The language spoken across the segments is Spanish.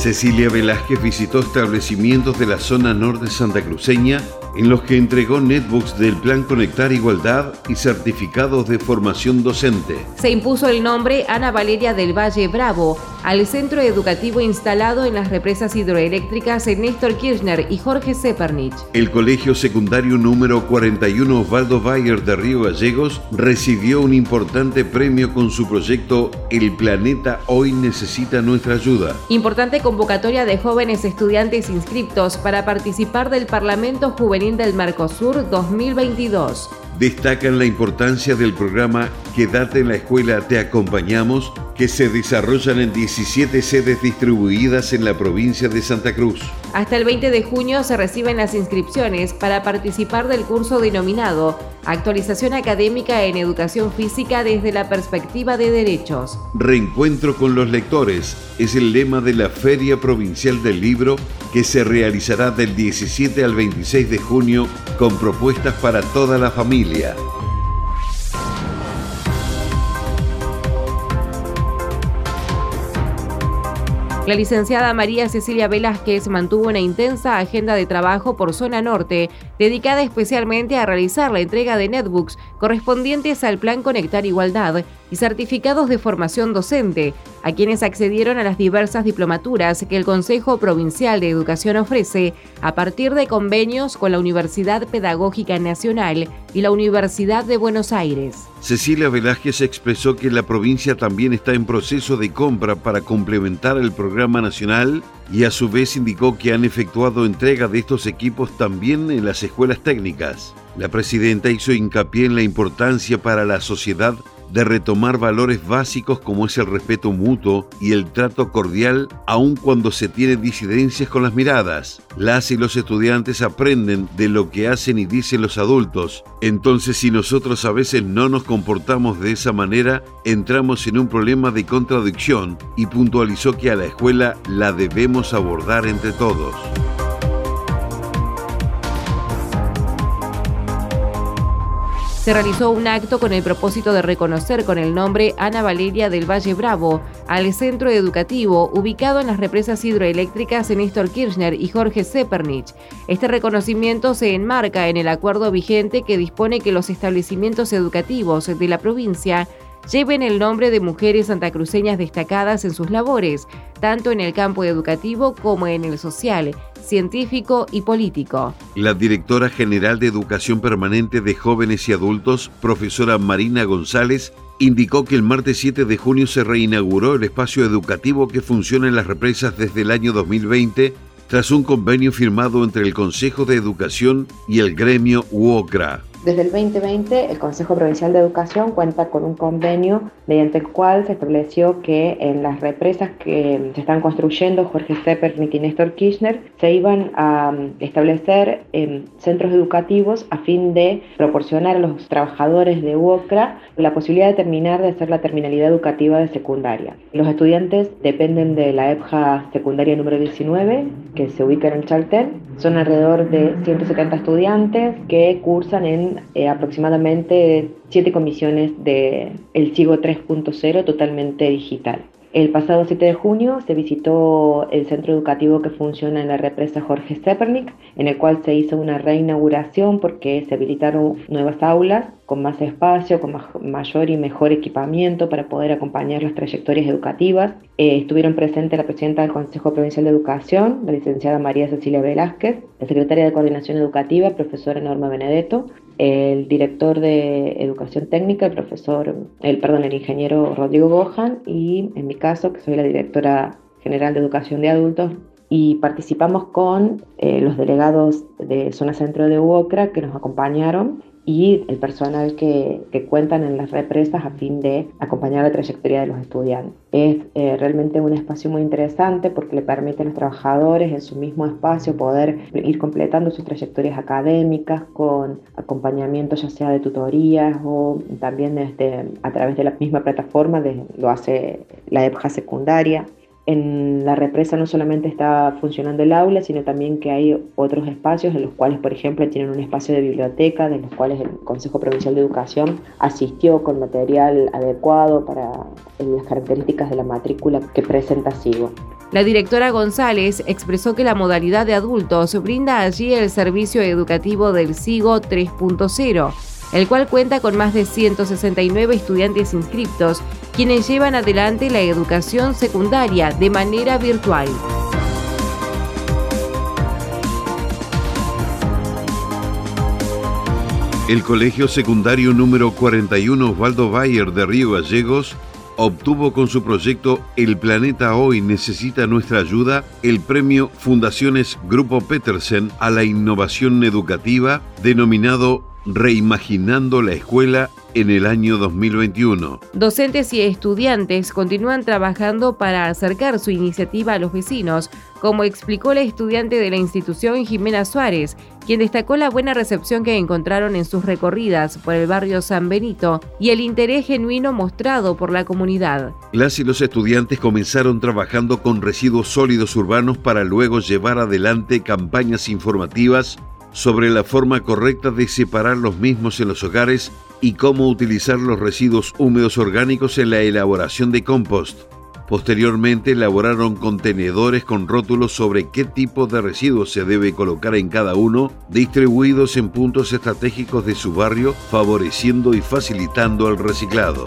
Cecilia Velázquez visitó establecimientos de la zona norte santacruceña en los que entregó netbooks del Plan Conectar Igualdad y certificados de formación docente. Se impuso el nombre Ana Valeria del Valle Bravo al centro educativo instalado en las represas hidroeléctricas en Néstor Kirchner y Jorge Sepernich. El colegio secundario número 41 Osvaldo Bayer de Río Gallegos recibió un importante premio con su proyecto El planeta hoy necesita nuestra ayuda. Importante convocatoria de jóvenes estudiantes inscriptos para participar del Parlamento Juvenil del Mercosur 2022. Destacan la importancia del programa Quédate en la escuela, te acompañamos, que se desarrollan en 17 sedes distribuidas en la provincia de Santa Cruz. Hasta el 20 de junio se reciben las inscripciones para participar del curso denominado Actualización académica en educación física desde la perspectiva de derechos. Reencuentro con los lectores es el lema de la Feria Provincial del Libro que se realizará del 17 al 26 de junio con propuestas para toda la familia. La licenciada María Cecilia Velázquez mantuvo una intensa agenda de trabajo por zona norte, dedicada especialmente a realizar la entrega de netbooks correspondientes al Plan Conectar Igualdad y certificados de formación docente, a quienes accedieron a las diversas diplomaturas que el Consejo Provincial de Educación ofrece a partir de convenios con la Universidad Pedagógica Nacional y la Universidad de Buenos Aires. Cecilia Velázquez expresó que la provincia también está en proceso de compra para complementar el programa nacional y a su vez indicó que han efectuado entrega de estos equipos también en las escuelas técnicas. La presidenta hizo hincapié en la importancia para la sociedad de retomar valores básicos como es el respeto mutuo y el trato cordial aun cuando se tienen disidencias con las miradas. Las y los estudiantes aprenden de lo que hacen y dicen los adultos. Entonces si nosotros a veces no nos comportamos de esa manera, entramos en un problema de contradicción y puntualizó que a la escuela la debemos abordar entre todos. Se realizó un acto con el propósito de reconocer con el nombre Ana Valeria del Valle Bravo al centro educativo ubicado en las represas hidroeléctricas Néstor Kirchner y Jorge Sepernich. Este reconocimiento se enmarca en el acuerdo vigente que dispone que los establecimientos educativos de la provincia lleven el nombre de mujeres santacruceñas destacadas en sus labores, tanto en el campo educativo como en el social, científico y político. La directora general de Educación Permanente de Jóvenes y Adultos, profesora Marina González, indicó que el martes 7 de junio se reinauguró el espacio educativo que funciona en las represas desde el año 2020 tras un convenio firmado entre el Consejo de Educación y el gremio UOCRA. Desde el 2020, el Consejo Provincial de Educación cuenta con un convenio mediante el cual se estableció que en las represas que se están construyendo, Jorge Steppernick y Néstor Kirchner, se iban a um, establecer em, centros educativos a fin de proporcionar a los trabajadores de UOCRA la posibilidad de terminar de hacer la terminalidad educativa de secundaria. Los estudiantes dependen de la EPJA secundaria número 19, que se ubica en Chaltén. Son alrededor de 170 estudiantes que cursan en eh, aproximadamente siete comisiones del el SIGO 3.0 totalmente digital. El pasado 7 de junio se visitó el centro educativo que funciona en la represa Jorge Stepernik, en el cual se hizo una reinauguración porque se habilitaron nuevas aulas con más espacio, con mayor y mejor equipamiento para poder acompañar las trayectorias educativas. Eh, estuvieron presentes la presidenta del Consejo Provincial de Educación, la licenciada María Cecilia Velázquez, la secretaria de Coordinación Educativa, profesora Norma Benedetto, el director de educación técnica, el profesor, el, perdón, el ingeniero Rodrigo Gohan y en mi caso, que soy la directora general de educación de adultos, y participamos con eh, los delegados de zona centro de UOCRA que nos acompañaron y el personal que, que cuentan en las represas a fin de acompañar la trayectoria de los estudiantes. Es eh, realmente un espacio muy interesante porque le permite a los trabajadores en su mismo espacio poder ir completando sus trayectorias académicas con acompañamiento ya sea de tutorías o también este, a través de la misma plataforma, de, lo hace la EPJA secundaria. En la represa no solamente está funcionando el aula, sino también que hay otros espacios en los cuales, por ejemplo, tienen un espacio de biblioteca, de los cuales el Consejo Provincial de Educación asistió con material adecuado para las características de la matrícula que presenta SIGO. La directora González expresó que la modalidad de adultos brinda allí el servicio educativo del SIGO 3.0 el cual cuenta con más de 169 estudiantes inscriptos, quienes llevan adelante la educación secundaria de manera virtual. El Colegio Secundario número 41 Osvaldo Bayer de Río Gallegos obtuvo con su proyecto El Planeta Hoy Necesita Nuestra Ayuda el premio Fundaciones Grupo Petersen a la Innovación Educativa denominado Reimaginando la Escuela en el año 2021. Docentes y estudiantes continúan trabajando para acercar su iniciativa a los vecinos, como explicó la estudiante de la institución Jimena Suárez, quien destacó la buena recepción que encontraron en sus recorridas por el barrio San Benito y el interés genuino mostrado por la comunidad. Las y los estudiantes comenzaron trabajando con residuos sólidos urbanos para luego llevar adelante campañas informativas sobre la forma correcta de separar los mismos en los hogares y cómo utilizar los residuos húmedos orgánicos en la elaboración de compost. Posteriormente elaboraron contenedores con rótulos sobre qué tipo de residuos se debe colocar en cada uno, distribuidos en puntos estratégicos de su barrio, favoreciendo y facilitando el reciclado.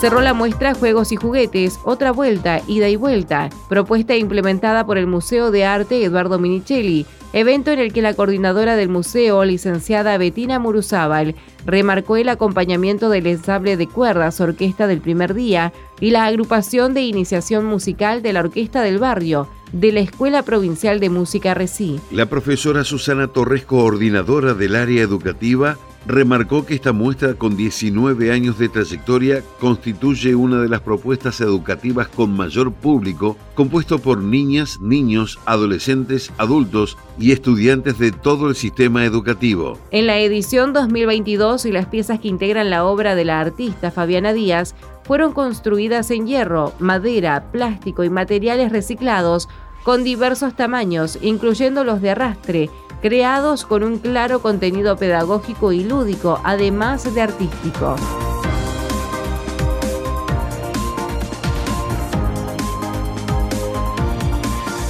Cerró la muestra Juegos y Juguetes, otra vuelta, ida y vuelta, propuesta implementada por el Museo de Arte Eduardo Minichelli, evento en el que la coordinadora del museo, licenciada Betina Muruzábal, remarcó el acompañamiento del ensamble de cuerdas Orquesta del Primer Día y la agrupación de iniciación musical de la Orquesta del Barrio, de la Escuela Provincial de Música RECI. La profesora Susana Torres, coordinadora del área educativa, remarcó que esta muestra con 19 años de trayectoria constituye una de las propuestas educativas con mayor público, compuesto por niñas, niños, adolescentes, adultos y estudiantes de todo el sistema educativo. En la edición 2022 y las piezas que integran la obra de la artista Fabiana Díaz fueron construidas en hierro, madera, plástico y materiales reciclados con diversos tamaños, incluyendo los de arrastre, creados con un claro contenido pedagógico y lúdico, además de artístico.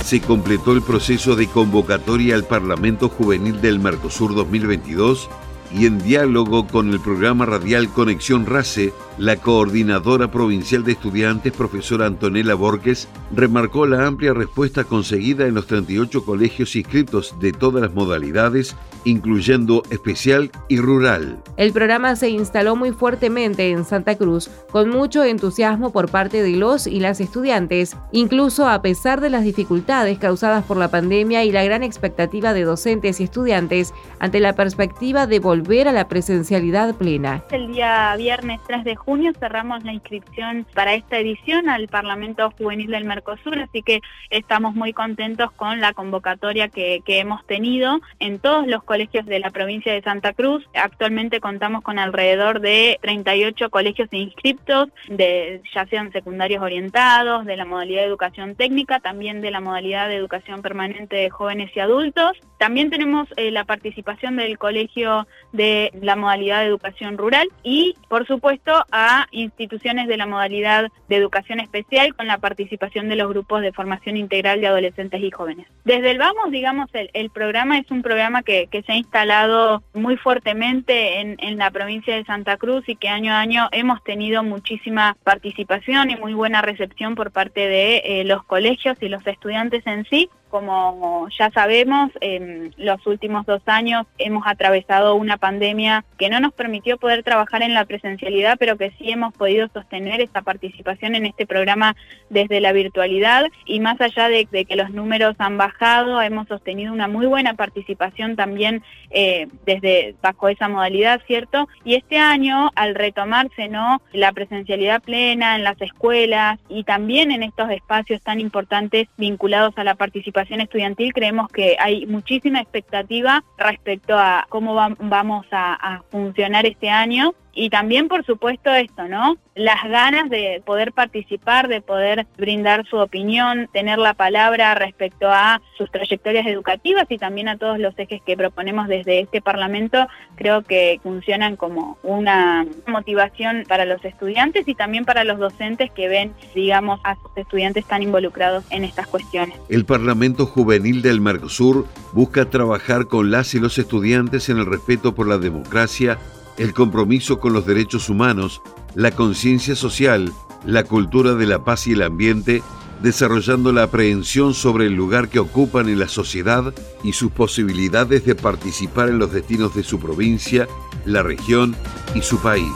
Se completó el proceso de convocatoria al Parlamento Juvenil del Mercosur 2022 y en diálogo con el programa radial Conexión RACE, la coordinadora provincial de estudiantes, profesora Antonella Borges, remarcó la amplia respuesta conseguida en los 38 colegios inscritos de todas las modalidades, incluyendo especial y rural. El programa se instaló muy fuertemente en Santa Cruz, con mucho entusiasmo por parte de los y las estudiantes, incluso a pesar de las dificultades causadas por la pandemia y la gran expectativa de docentes y estudiantes ante la perspectiva de volver a la presencialidad plena. El día viernes 3 de junio cerramos la inscripción para esta edición al Parlamento Juvenil del Mercosur, así que estamos muy contentos con la convocatoria que, hemos tenido en todos los colegios de la provincia de Santa Cruz. Actualmente contamos con alrededor de 38 colegios inscriptos, de, ya sean secundarios orientados, de la modalidad de educación técnica, también de la modalidad de educación permanente de jóvenes y adultos. También tenemos eh, la participación del colegio de la modalidad de educación rural y, por supuesto, a instituciones de la modalidad de educación especial con la participación de los grupos de formación integral de adolescentes y jóvenes. Desde el Vamos, digamos, el, programa es un programa que, se ha instalado muy fuertemente en, la provincia de Santa Cruz y que año a año hemos tenido muchísima participación y muy buena recepción por parte de eh, los colegios y los estudiantes en sí. Como ya sabemos, en los últimos dos años hemos atravesado una pandemia que no nos permitió poder trabajar en la presencialidad, pero que sí hemos podido sostener esta participación en este programa desde la virtualidad y más allá de, que los números han bajado, hemos sostenido una muy buena participación también eh, desde bajo esa modalidad, ¿cierto? Y este año, al retomarse ¿no? la presencialidad plena en las escuelas y también en estos espacios tan importantes vinculados a la participación estudiantil, creemos que hay muchísima expectativa respecto a cómo vamos a funcionar este año y también, por supuesto, esto, ¿no? Las ganas de poder participar, de poder brindar su opinión, tener la palabra respecto a sus trayectorias educativas y también a todos los ejes que proponemos desde este Parlamento, creo que funcionan como una motivación para los estudiantes y también para los docentes que ven, digamos, a sus estudiantes tan involucrados en estas cuestiones. El Parlamento Juvenil del Mercosur busca trabajar con las y los estudiantes en el respeto por la democracia el compromiso con los derechos humanos, la conciencia social, la cultura de la paz y el ambiente, desarrollando la aprehensión sobre el lugar que ocupan en la sociedad y sus posibilidades de participar en los destinos de su provincia, la región y su país.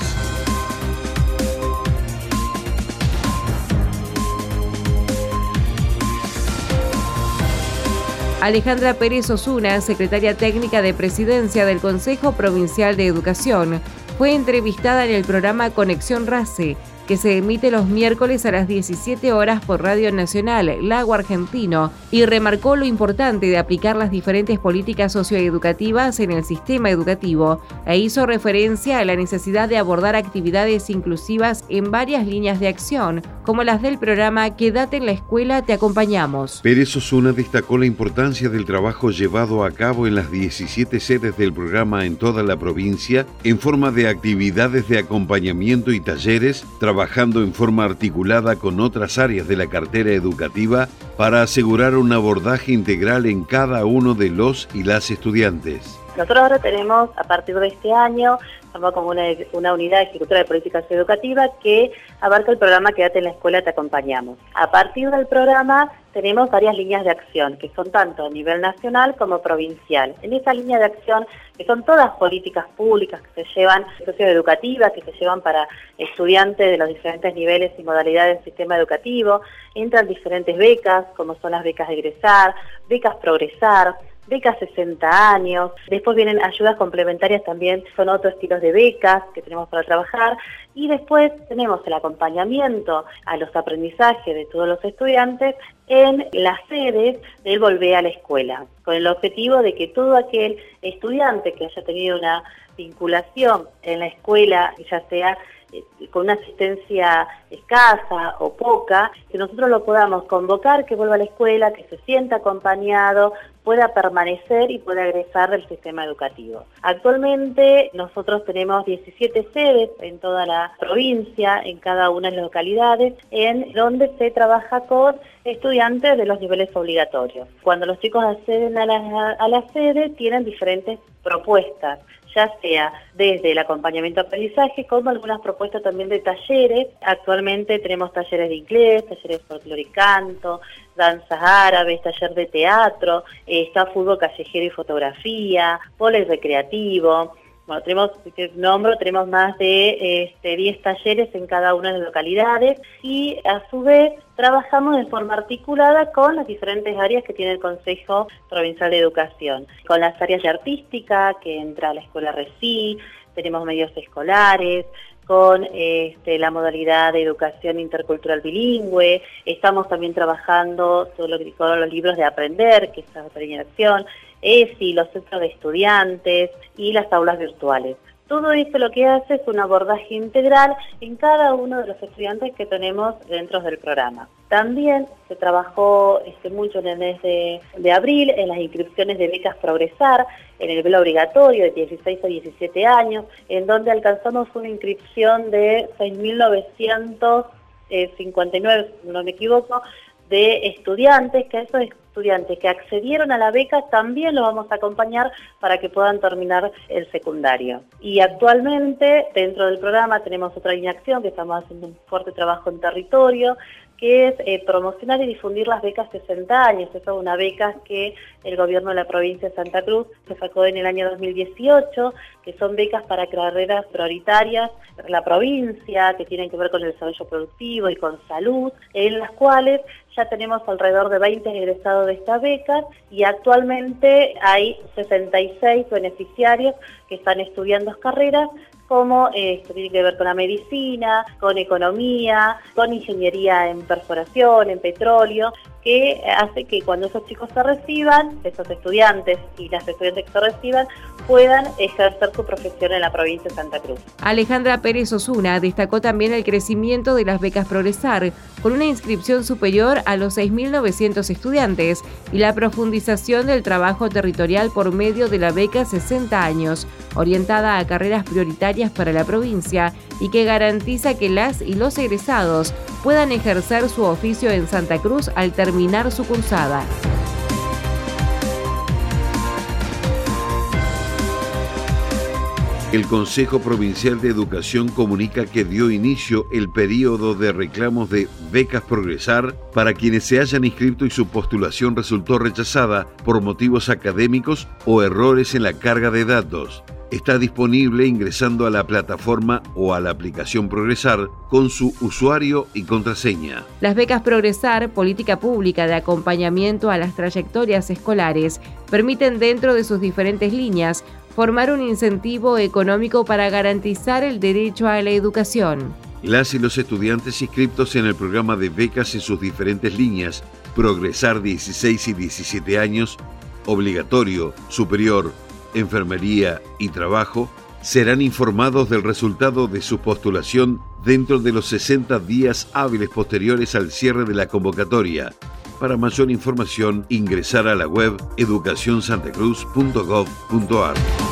Alejandra Pérez Osuna, secretaria técnica de presidencia del Consejo Provincial de Educación, fue entrevistada en el programa Conexión RACE, que se emite los miércoles a las 17 horas por Radio Nacional, Lago Argentino, y remarcó lo importante de aplicar las diferentes políticas socioeducativas en el sistema educativo, e hizo referencia a la necesidad de abordar actividades inclusivas en varias líneas de acción, como las del programa Quédate en la escuela, te acompañamos. Pérez Osuna destacó la importancia del trabajo llevado a cabo en las 17 sedes del programa en toda la provincia, en forma de actividades de acompañamiento y talleres, trabajando en forma articulada con otras áreas de la cartera educativa para asegurar un abordaje integral en cada uno de los y las estudiantes. Nosotros ahora tenemos, a partir de este año, como una, unidad ejecutora de políticas educativas que abarca el programa Quédate en la escuela, te acompañamos. A partir del programa tenemos varias líneas de acción, que son tanto a nivel nacional como provincial. En esa línea de acción, que son todas políticas públicas que se llevan, socioeducativas, que se llevan para estudiantes de los diferentes niveles y modalidades del sistema educativo, entran diferentes becas, como son las becas de egresar, becas progresar, becas 60 años, después vienen ayudas complementarias también, son otros estilos de becas que tenemos para trabajar. Y después tenemos el acompañamiento a los aprendizajes de todos los estudiantes en las sedes del Volver a la Escuela, con el objetivo de que todo aquel estudiante que haya tenido una vinculación en la escuela, ya sea eh, con una asistencia escasa o poca, que nosotros lo podamos convocar, que vuelva a la escuela, que se sienta acompañado, pueda permanecer y pueda egresar del sistema educativo. Actualmente nosotros tenemos 17 sedes en toda la provincia, en cada una de las localidades, en donde se trabaja con estudiantes de los niveles obligatorios. Cuando los chicos acceden a la, a la sede, tienen diferentes propuestas ya sea desde el acompañamiento a aprendizaje, como algunas propuestas también de talleres. Actualmente tenemos talleres de inglés, talleres de folclore y canto, danzas árabes, taller de teatro, eh, está fútbol callejero y fotografía, pole recreativo, bueno, tenemos, que tenemos más de este, 10 talleres en cada una de las localidades y a su vez trabajamos de forma articulada con las diferentes áreas que tiene el Consejo Provincial de Educación, con las áreas de artística que entra la Escuela RECI, tenemos medios escolares, con este, la modalidad de educación intercultural bilingüe, estamos también trabajando todo lo que con los libros de aprender, que es la acción, ESI, los centros de estudiantes y las aulas virtuales. Todo esto lo que hace es un abordaje integral en cada uno de los estudiantes que tenemos dentro del programa. También se trabajó este, mucho en el mes de, de, abril en las inscripciones de becas Progresar, en el nivel obligatorio de 16 a 17 años, en donde alcanzamos una inscripción de 6.959, si no me equivoco, de estudiantes, que esos estudiantes que accedieron a la beca también los vamos a acompañar para que puedan terminar el secundario. Y actualmente dentro del programa tenemos otra línea acción que estamos haciendo un fuerte trabajo en territorio, que es eh, promocionar y difundir las becas 60 años. Esa es una beca que el gobierno de la provincia de Santa Cruz se sacó en el año 2018, que son becas para carreras prioritarias de la provincia, que tienen que ver con el desarrollo productivo y con salud, en las cuales ya tenemos alrededor de 20 egresados de esta beca y actualmente hay 66 beneficiarios que están estudiando carreras como eh, esto tiene que ver con la medicina, con economía, con ingeniería en perforación, en petróleo, que hace que cuando esos chicos se reciban, esos estudiantes y las estudiantes que se reciban, puedan ejercer su profesión en la provincia de Santa Cruz. Alejandra Pérez Osuna destacó también el crecimiento de las becas Progresar, con una inscripción superior a los 6.900 estudiantes y la profundización del trabajo territorial por medio de la beca 60 años, orientada a carreras prioritarias para la provincia y que garantiza que las y los egresados puedan ejercer su oficio en Santa Cruz al terminar su cursada. El Consejo Provincial de Educación comunica que dio inicio el periodo de reclamos de becas Progresar para quienes se hayan inscrito y su postulación resultó rechazada por motivos académicos o errores en la carga de datos está disponible ingresando a la plataforma o a la aplicación Progresar con su usuario y contraseña. Las becas Progresar, política pública de acompañamiento a las trayectorias escolares, permiten dentro de sus diferentes líneas formar un incentivo económico para garantizar el derecho a la educación. Las y los estudiantes inscriptos en el programa de becas en sus diferentes líneas, Progresar 16 y 17 años, obligatorio, superior, enfermería y trabajo serán informados del resultado de su postulación dentro de los 60 días hábiles posteriores al cierre de la convocatoria. Para mayor información, ingresar a la web educacionsantacruz.gov.ar.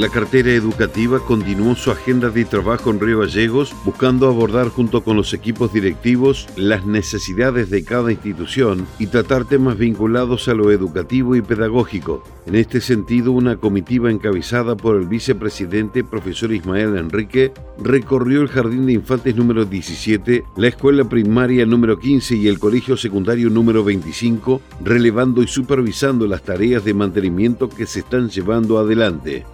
La cartera educativa continuó su agenda de trabajo en Río Gallegos, buscando abordar junto con los equipos directivos las necesidades de cada institución y tratar temas vinculados a lo educativo y pedagógico. En este sentido, una comitiva encabezada por el vicepresidente profesor Ismael Enrique recorrió el Jardín de Infantes número 17, la escuela primaria número 15 y el colegio secundario número 25, relevando y supervisando las tareas de mantenimiento que se están llevando adelante.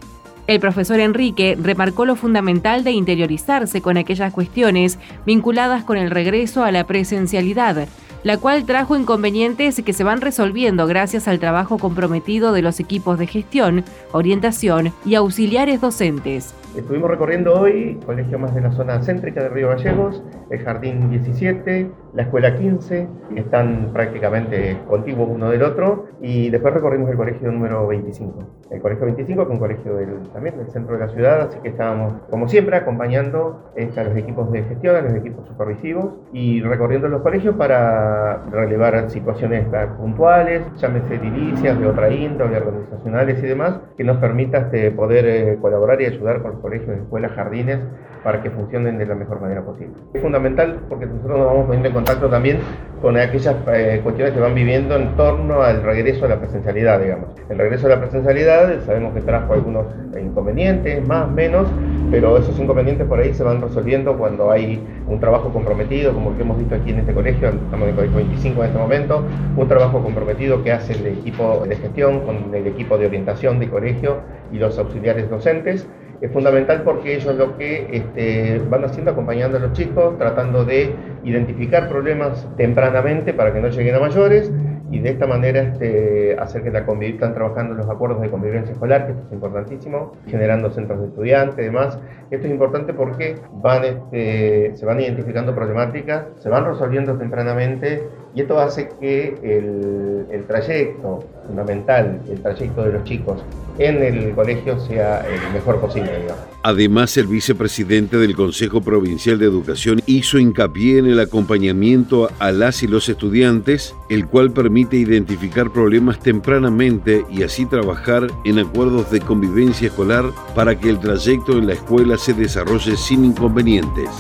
El profesor Enrique remarcó lo fundamental de interiorizarse con aquellas cuestiones vinculadas con el regreso a la presencialidad, la cual trajo inconvenientes que se van resolviendo gracias al trabajo comprometido de los equipos de gestión, orientación y auxiliares docentes. Estuvimos recorriendo hoy colegio más de la zona céntrica de Río Gallegos, el Jardín 17, la Escuela 15, que están prácticamente contiguos uno del otro, y después recorrimos el colegio número 25. El colegio 25 que es un colegio del, también del centro de la ciudad, así que estábamos, como siempre, acompañando a los equipos de gestión, a los equipos supervisivos, y recorriendo los colegios para relevar situaciones puntuales, llámese edilicias de otra índole, organizacionales y demás, que nos permita este, poder eh, colaborar y ayudar con colegios, escuelas, jardines, para que funcionen de la mejor manera posible. Es fundamental porque nosotros nos vamos poniendo en contacto también con aquellas eh, cuestiones que van viviendo en torno al regreso a la presencialidad, digamos. El regreso a la presencialidad sabemos que trajo algunos inconvenientes, más, menos, pero esos inconvenientes por ahí se van resolviendo cuando hay un trabajo comprometido, como el que hemos visto aquí en este colegio, estamos en el colegio 25 en este momento, un trabajo comprometido que hace el equipo de gestión con el equipo de orientación de colegio y los auxiliares docentes es fundamental porque ellos lo que este, van haciendo acompañando a los chicos, tratando de identificar problemas tempranamente para que no lleguen a mayores y de esta manera este, hacer que la convivencia, están trabajando los acuerdos de convivencia escolar, que esto es importantísimo, generando centros de estudiantes y demás. Esto es importante porque van, este, se van identificando problemáticas, se van resolviendo tempranamente y esto hace que el trayecto fundamental, el trayecto de los chicos en el colegio sea el mejor posible. Además, el vicepresidente del Consejo Provincial de Educación hizo hincapié en el acompañamiento a las y los estudiantes, el cual permite identificar problemas tempranamente y así trabajar en acuerdos de convivencia escolar para que el trayecto en la escuela se desarrolle sin inconvenientes.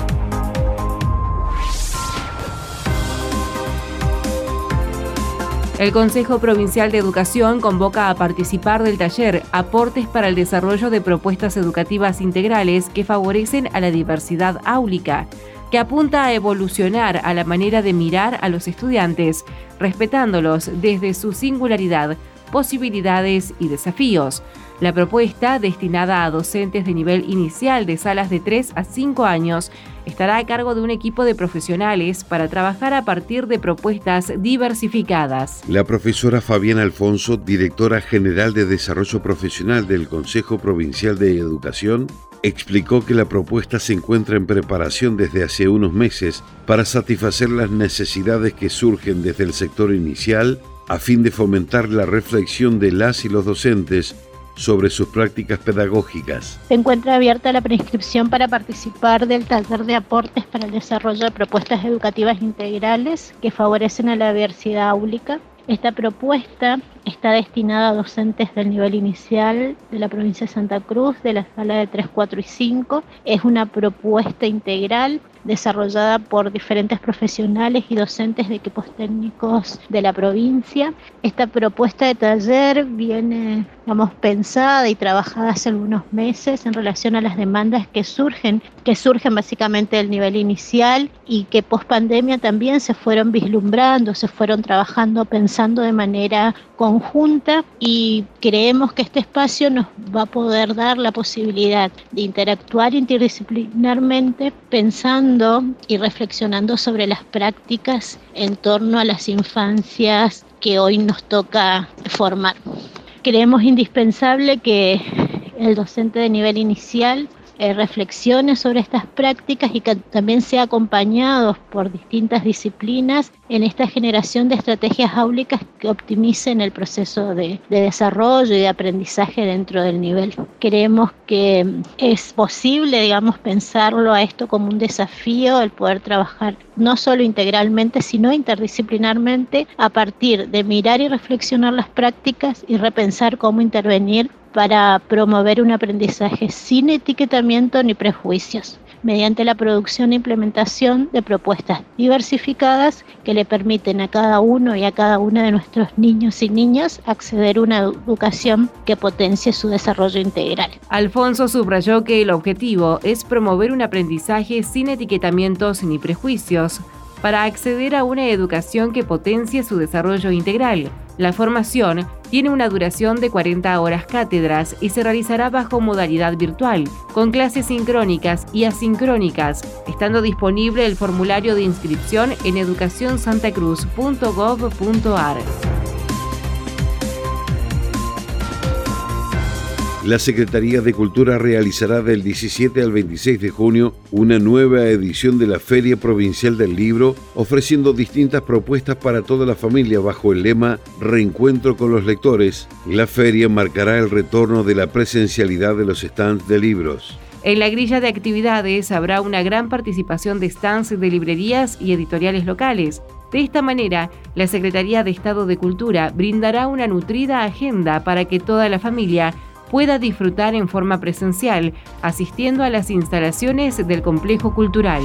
El Consejo Provincial de Educación convoca a participar del taller Aportes para el desarrollo de propuestas educativas integrales que favorecen a la diversidad áulica. Que apunta a evolucionar a la manera de mirar a los estudiantes, respetándolos desde su singularidad, posibilidades y desafíos. La propuesta, destinada a docentes de nivel inicial de salas de 3 a 5 años, estará a cargo de un equipo de profesionales para trabajar a partir de propuestas diversificadas. La profesora Fabiana Alfonso, directora general de Desarrollo Profesional del Consejo Provincial de Educación, explicó que la propuesta se encuentra en preparación desde hace unos meses para satisfacer las necesidades que surgen desde el sector inicial a fin de fomentar la reflexión de las y los docentes sobre sus prácticas pedagógicas. Se encuentra abierta la preinscripción para participar del taller de aportes para el desarrollo de propuestas educativas integrales que favorecen a la diversidad áulica. Esta propuesta está destinada a docentes del nivel inicial de la provincia de Santa Cruz, de la sala de 3, 4 y 5. Es una propuesta integral desarrollada por diferentes profesionales y docentes de equipos técnicos de la provincia. Esta propuesta de taller viene, digamos, pensada y trabajada hace algunos meses en relación a las demandas que surgen, que surgen básicamente del nivel inicial y que post pandemia también se fueron vislumbrando, se fueron trabajando, pensando de manera conjunta y creemos que este espacio nos va a poder dar la posibilidad de interactuar interdisciplinarmente pensando y reflexionando sobre las prácticas en torno a las infancias que hoy nos toca formar. Creemos indispensable que el docente de nivel inicial eh, reflexiones sobre estas prácticas y que también sea acompañados por distintas disciplinas en esta generación de estrategias áulicas que optimicen el proceso de, de desarrollo y de aprendizaje dentro del nivel. Creemos que es posible, digamos, pensarlo a esto como un desafío, el poder trabajar no solo integralmente, sino interdisciplinarmente a partir de mirar y reflexionar las prácticas y repensar cómo intervenir para promover un aprendizaje sin etiquetamiento ni prejuicios, mediante la producción e implementación de propuestas diversificadas que le permiten a cada uno y a cada una de nuestros niños y niñas acceder a una educación que potencie su desarrollo integral. Alfonso subrayó que el objetivo es promover un aprendizaje sin etiquetamientos ni prejuicios para acceder a una educación que potencie su desarrollo integral la formación tiene una duración de 40 horas cátedras y se realizará bajo modalidad virtual, con clases sincrónicas y asincrónicas, estando disponible el formulario de inscripción en educacionsantacruz.gov.ar. La Secretaría de Cultura realizará del 17 al 26 de junio una nueva edición de la Feria Provincial del Libro, ofreciendo distintas propuestas para toda la familia bajo el lema Reencuentro con los lectores. La feria marcará el retorno de la presencialidad de los stands de libros. En la grilla de actividades habrá una gran participación de stands de librerías y editoriales locales. De esta manera, la Secretaría de Estado de Cultura brindará una nutrida agenda para que toda la familia pueda disfrutar en forma presencial, asistiendo a las instalaciones del complejo cultural.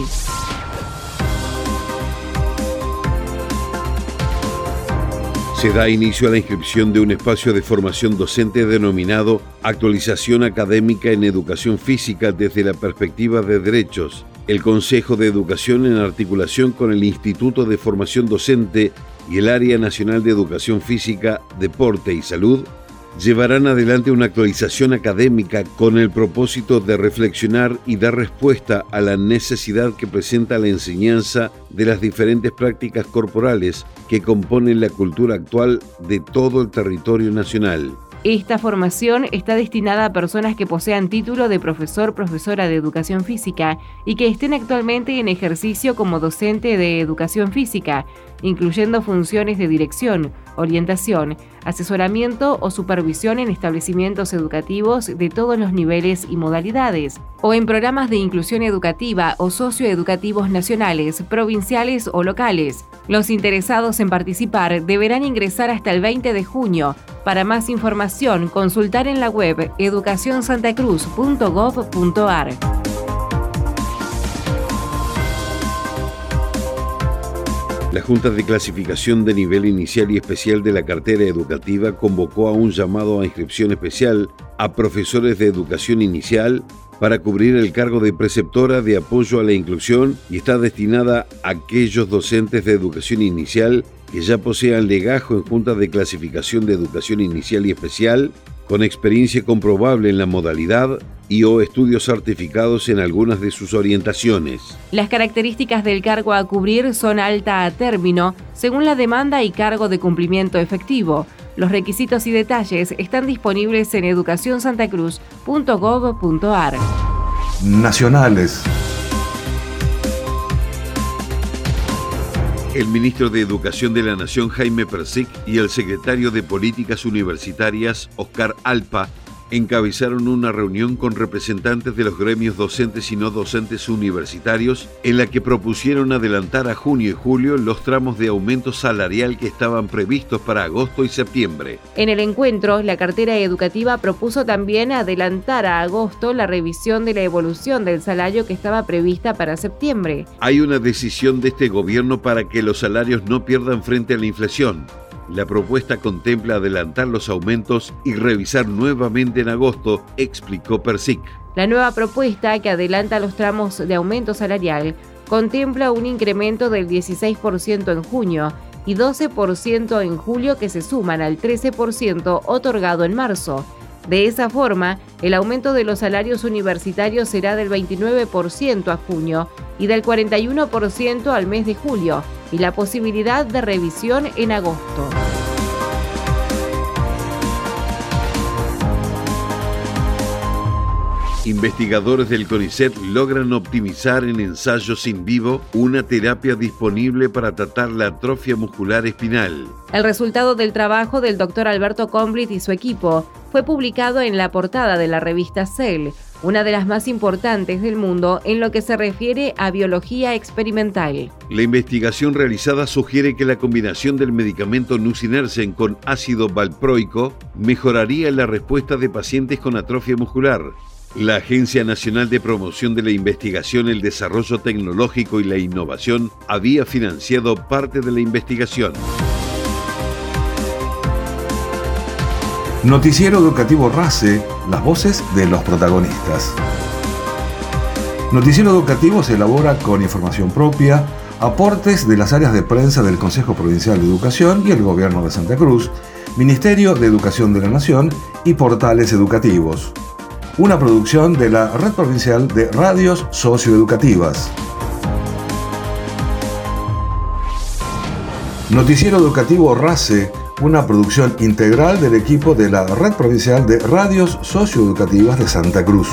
Se da inicio a la inscripción de un espacio de formación docente denominado Actualización Académica en Educación Física desde la perspectiva de derechos. El Consejo de Educación en articulación con el Instituto de Formación Docente y el Área Nacional de Educación Física, Deporte y Salud llevarán adelante una actualización académica con el propósito de reflexionar y dar respuesta a la necesidad que presenta la enseñanza de las diferentes prácticas corporales que componen la cultura actual de todo el territorio nacional. Esta formación está destinada a personas que posean título de profesor, profesora de educación física y que estén actualmente en ejercicio como docente de educación física, incluyendo funciones de dirección, orientación, asesoramiento o supervisión en establecimientos educativos de todos los niveles y modalidades, o en programas de inclusión educativa o socioeducativos nacionales, provinciales o locales. Los interesados en participar deberán ingresar hasta el 20 de junio. Para más información, consultar en la web educacionsantacruz.gov.ar. La Junta de Clasificación de Nivel Inicial y Especial de la Cartera Educativa convocó a un llamado a inscripción especial a profesores de educación inicial, para cubrir el cargo de preceptora de apoyo a la inclusión y está destinada a aquellos docentes de educación inicial que ya posean legajo en juntas de clasificación de educación inicial y especial, con experiencia comprobable en la modalidad y o estudios certificados en algunas de sus orientaciones. Las características del cargo a cubrir son alta a término, según la demanda y cargo de cumplimiento efectivo. Los requisitos y detalles están disponibles en educacionsantacruz.gov.ar. Nacionales. El ministro de Educación de la Nación, Jaime Persic, y el secretario de Políticas Universitarias, Oscar Alpa, encabezaron una reunión con representantes de los gremios docentes y no docentes universitarios en la que propusieron adelantar a junio y julio los tramos de aumento salarial que estaban previstos para agosto y septiembre. En el encuentro, la cartera educativa propuso también adelantar a agosto la revisión de la evolución del salario que estaba prevista para septiembre. Hay una decisión de este gobierno para que los salarios no pierdan frente a la inflación. La propuesta contempla adelantar los aumentos y revisar nuevamente en agosto, explicó Persic. La nueva propuesta, que adelanta los tramos de aumento salarial, contempla un incremento del 16% en junio y 12% en julio que se suman al 13% otorgado en marzo. De esa forma, el aumento de los salarios universitarios será del 29% a junio y del 41% al mes de julio, y la posibilidad de revisión en agosto. Investigadores del CONICET logran optimizar en ensayos in vivo una terapia disponible para tratar la atrofia muscular espinal. El resultado del trabajo del doctor Alberto Comblit y su equipo fue publicado en la portada de la revista Cell, una de las más importantes del mundo en lo que se refiere a biología experimental. La investigación realizada sugiere que la combinación del medicamento nusinersen con ácido valproico mejoraría la respuesta de pacientes con atrofia muscular. La Agencia Nacional de Promoción de la Investigación, el Desarrollo Tecnológico y la Innovación había financiado parte de la investigación. Noticiero Educativo RACE, las voces de los protagonistas. Noticiero Educativo se elabora con información propia, aportes de las áreas de prensa del Consejo Provincial de Educación y el Gobierno de Santa Cruz, Ministerio de Educación de la Nación y portales educativos una producción de la Red Provincial de Radios Socioeducativas. Noticiero Educativo RACE, una producción integral del equipo de la Red Provincial de Radios Socioeducativas de Santa Cruz.